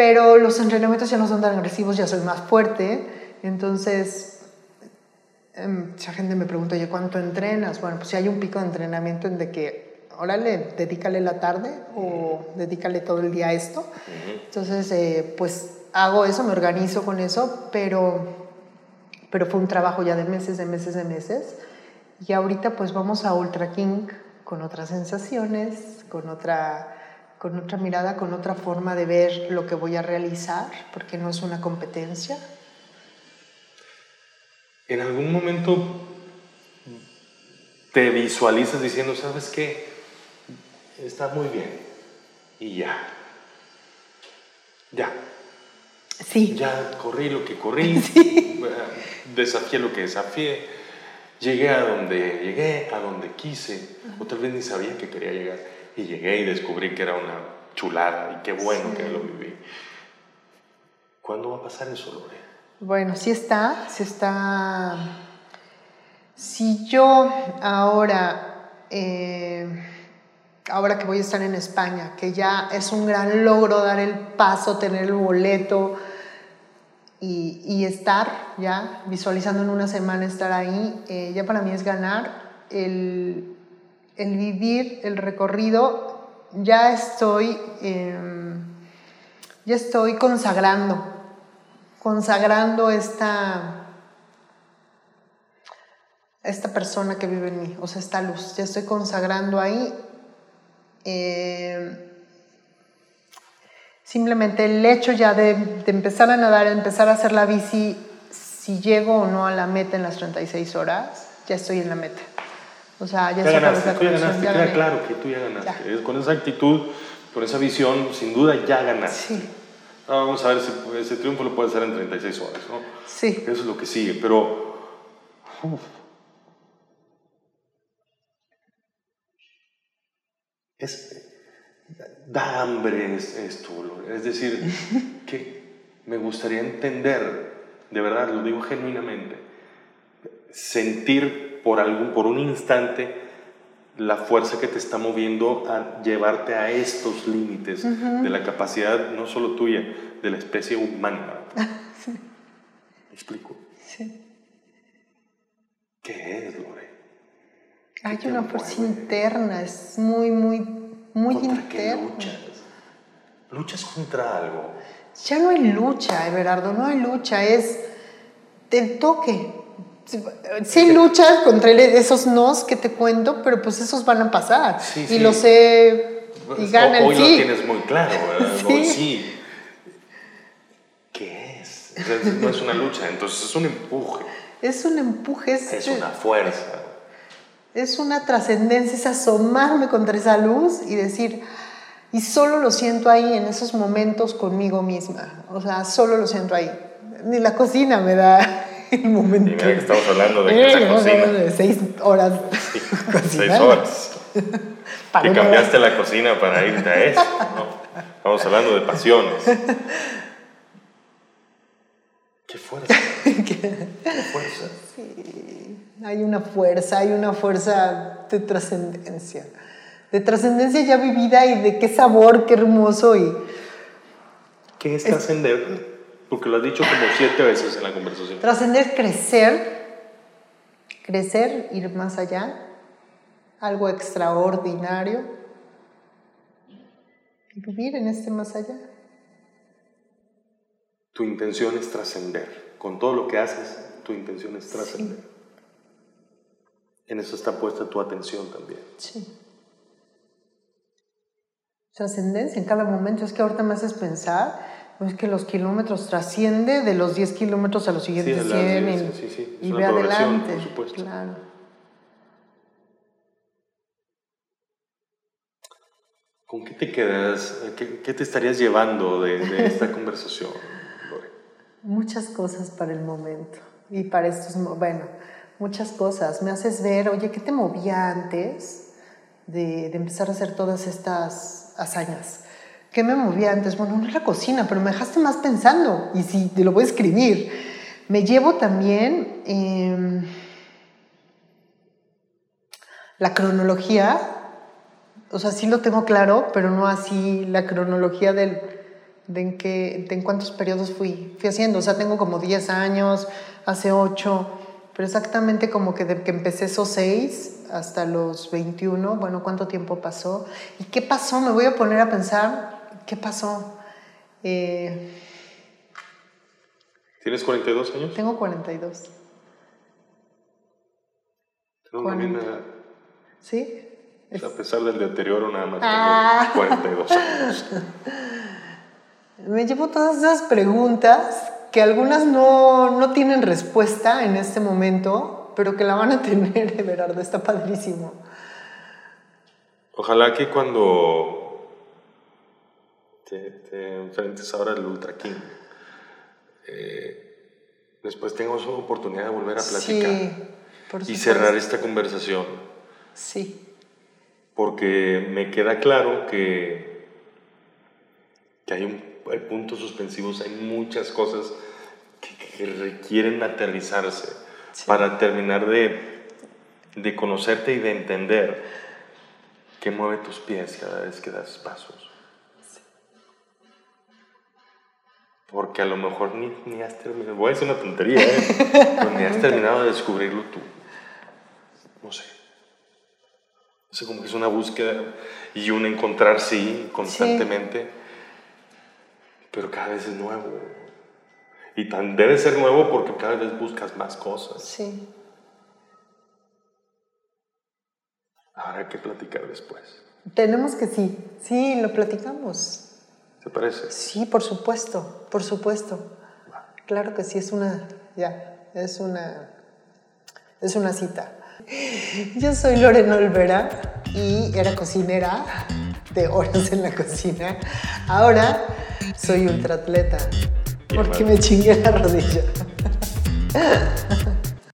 pero los entrenamientos ya no son tan agresivos, ya soy más fuerte, entonces em, mucha gente me pregunta, oye, ¿cuánto entrenas? Bueno, pues si hay un pico de entrenamiento en de que órale, dedícale la tarde o dedícale todo el día a esto. Entonces, eh, pues hago eso, me organizo con eso, pero, pero fue un trabajo ya de meses, de meses, de meses. Y ahorita pues vamos a Ultra King con otras sensaciones, con otra, con otra mirada, con otra forma de ver lo que voy a realizar, porque no es una competencia. ¿En algún momento te visualizas diciendo, sabes qué? Está muy bien. Y ya. Ya. Sí. Ya corrí lo que corrí, desafié lo que desafié, llegué a donde llegué, a donde quise, o tal vez ni sabía que quería llegar, y llegué y descubrí que era una chulada, y qué bueno que lo viví. ¿Cuándo va a pasar eso, Lore? Bueno, sí está, sí está. Si yo ahora, eh, ahora que voy a estar en España, que ya es un gran logro dar el paso, tener el boleto, y, estar ya visualizando en una semana estar ahí, eh, ya para mí es ganar el, el, vivir el recorrido, ya estoy, em, ya estoy consagrando, consagrando esta, esta persona que vive en mí, o sea, esta luz, ya estoy consagrando ahí. Eh, Simplemente el hecho ya de, empezar a nadar, empezar a hacer la bici, si llego o no a la meta en las 36 horas, ya estoy en la meta. O sea, ya, ya ganaste, tú ya ganaste, queda claro que tú ya ganaste. Con esa actitud, con esa visión, sin duda ya ganaste. Sí. vamos a ver si ese triunfo lo puedes hacer en 36 horas, ¿no? Sí. Eso es lo que sigue, pero... Es, da hambre esto, es decir, que me gustaría entender, de verdad, lo digo genuinamente, sentir por, algún, por un instante la fuerza que te está moviendo a llevarte a estos límites de la capacidad no solo tuya, de la especie humana. sí. ¿Me explico? Sí. ¿Qué es, Lore? Hay una fuerza interna, es muy, muy muy ¿Contra qué luchas? Luchas contra algo. Ya no hay lucha, Everardo, no hay lucha, es el toque. Sí luchas contra esos nos que te cuento, pero pues esos van a pasar. y lo sé y gana Hoy sí. lo tienes muy claro, sí. ¿Qué es? no es una lucha, entonces es un empuje. Es un empuje. Es, es una fuerza es una trascendencia, es asomarme contra esa luz y decir, y solo lo siento ahí en esos momentos conmigo misma, o sea, solo lo siento ahí. Ni la cocina me da el momento. Y mira que estamos hablando de que la cocina. De seis horas. seis horas. que cambiaste la cocina para irte a eso. ¿no? Estamos hablando de pasiones. Qué fuerza. Qué fuerza. Sí, hay una fuerza, hay una fuerza de trascendencia. De trascendencia ya vivida y de qué sabor, qué hermoso y... ¿Qué es, trascender? Porque lo has dicho como siete veces en la conversación. Trascender, crecer, crecer, ir más allá, algo extraordinario y vivir en este más allá. Tu intención es trascender. Con todo lo que haces, tu intención es trascender. En eso está puesta tu atención también. Sí. Trascendencia en cada momento. Es que ahorita me haces pensar, es que los kilómetros trasciende de los 10 kilómetros a los siguientes 100 y, y ve adelante. Por supuesto. Claro. ¿Con qué te quedas? ¿Qué, qué te estarías llevando de, de esta conversación? Muchas cosas para el momento y para estos, bueno, muchas cosas. Me haces ver, oye, ¿qué te movía antes de, de empezar a hacer todas estas hazañas? ¿Qué me movía antes? Bueno, no la cocina, pero me dejaste más pensando y si te lo voy a escribir. Me llevo también eh, la cronología, o sea, sí lo tengo claro, pero no así la cronología del de en, qué, de en cuántos periodos fui, fui haciendo. O sea, tengo como 10 años, hace 8, pero exactamente como que de que empecé esos 6 hasta los 21. Bueno, ¿cuánto tiempo pasó? ¿Y qué pasó? Me voy a poner a pensar, ¿qué pasó? Eh, ¿Tienes 42 años? tengo 42. Tengo la misma edad. ¿Sí? A pesar del deterioro, nada más Ah. tengo 42 años. Me llevo todas esas preguntas que algunas no, no tienen respuesta en este momento, pero que la van a tener, Everardo, está padrísimo. Ojalá que cuando te, te enfrentes ahora al Ultra King, eh, después tengamos una oportunidad de volver a platicar Sí, por y cerrar esta conversación, Sí, porque me queda claro que, que hay, un, hay puntos suspensivos, hay muchas cosas que, que requieren aterrizarse Sí. para terminar de, de conocerte y de entender qué mueve tus pies cada vez que das pasos. Porque a lo mejor ni, ni has terminado, voy a decir una tontería, ¿eh? pero ni has terminado de descubrirlo tú. No sé. No sé, como que es una búsqueda y un encontrar sí constantemente, pero cada vez es nuevo. Y tan debe ser nuevo porque cada vez buscas más cosas. sí. Habrá que platicar después. Tenemos que sí, sí, lo platicamos. ¿Te parece? Sí, por supuesto, por supuesto. Claro que sí, es una, ya, es una, es una cita. Yo soy Lorena Olvera y era cocinera de horas en la cocina. Ahora soy ultraatleta porque me chingué la rodilla.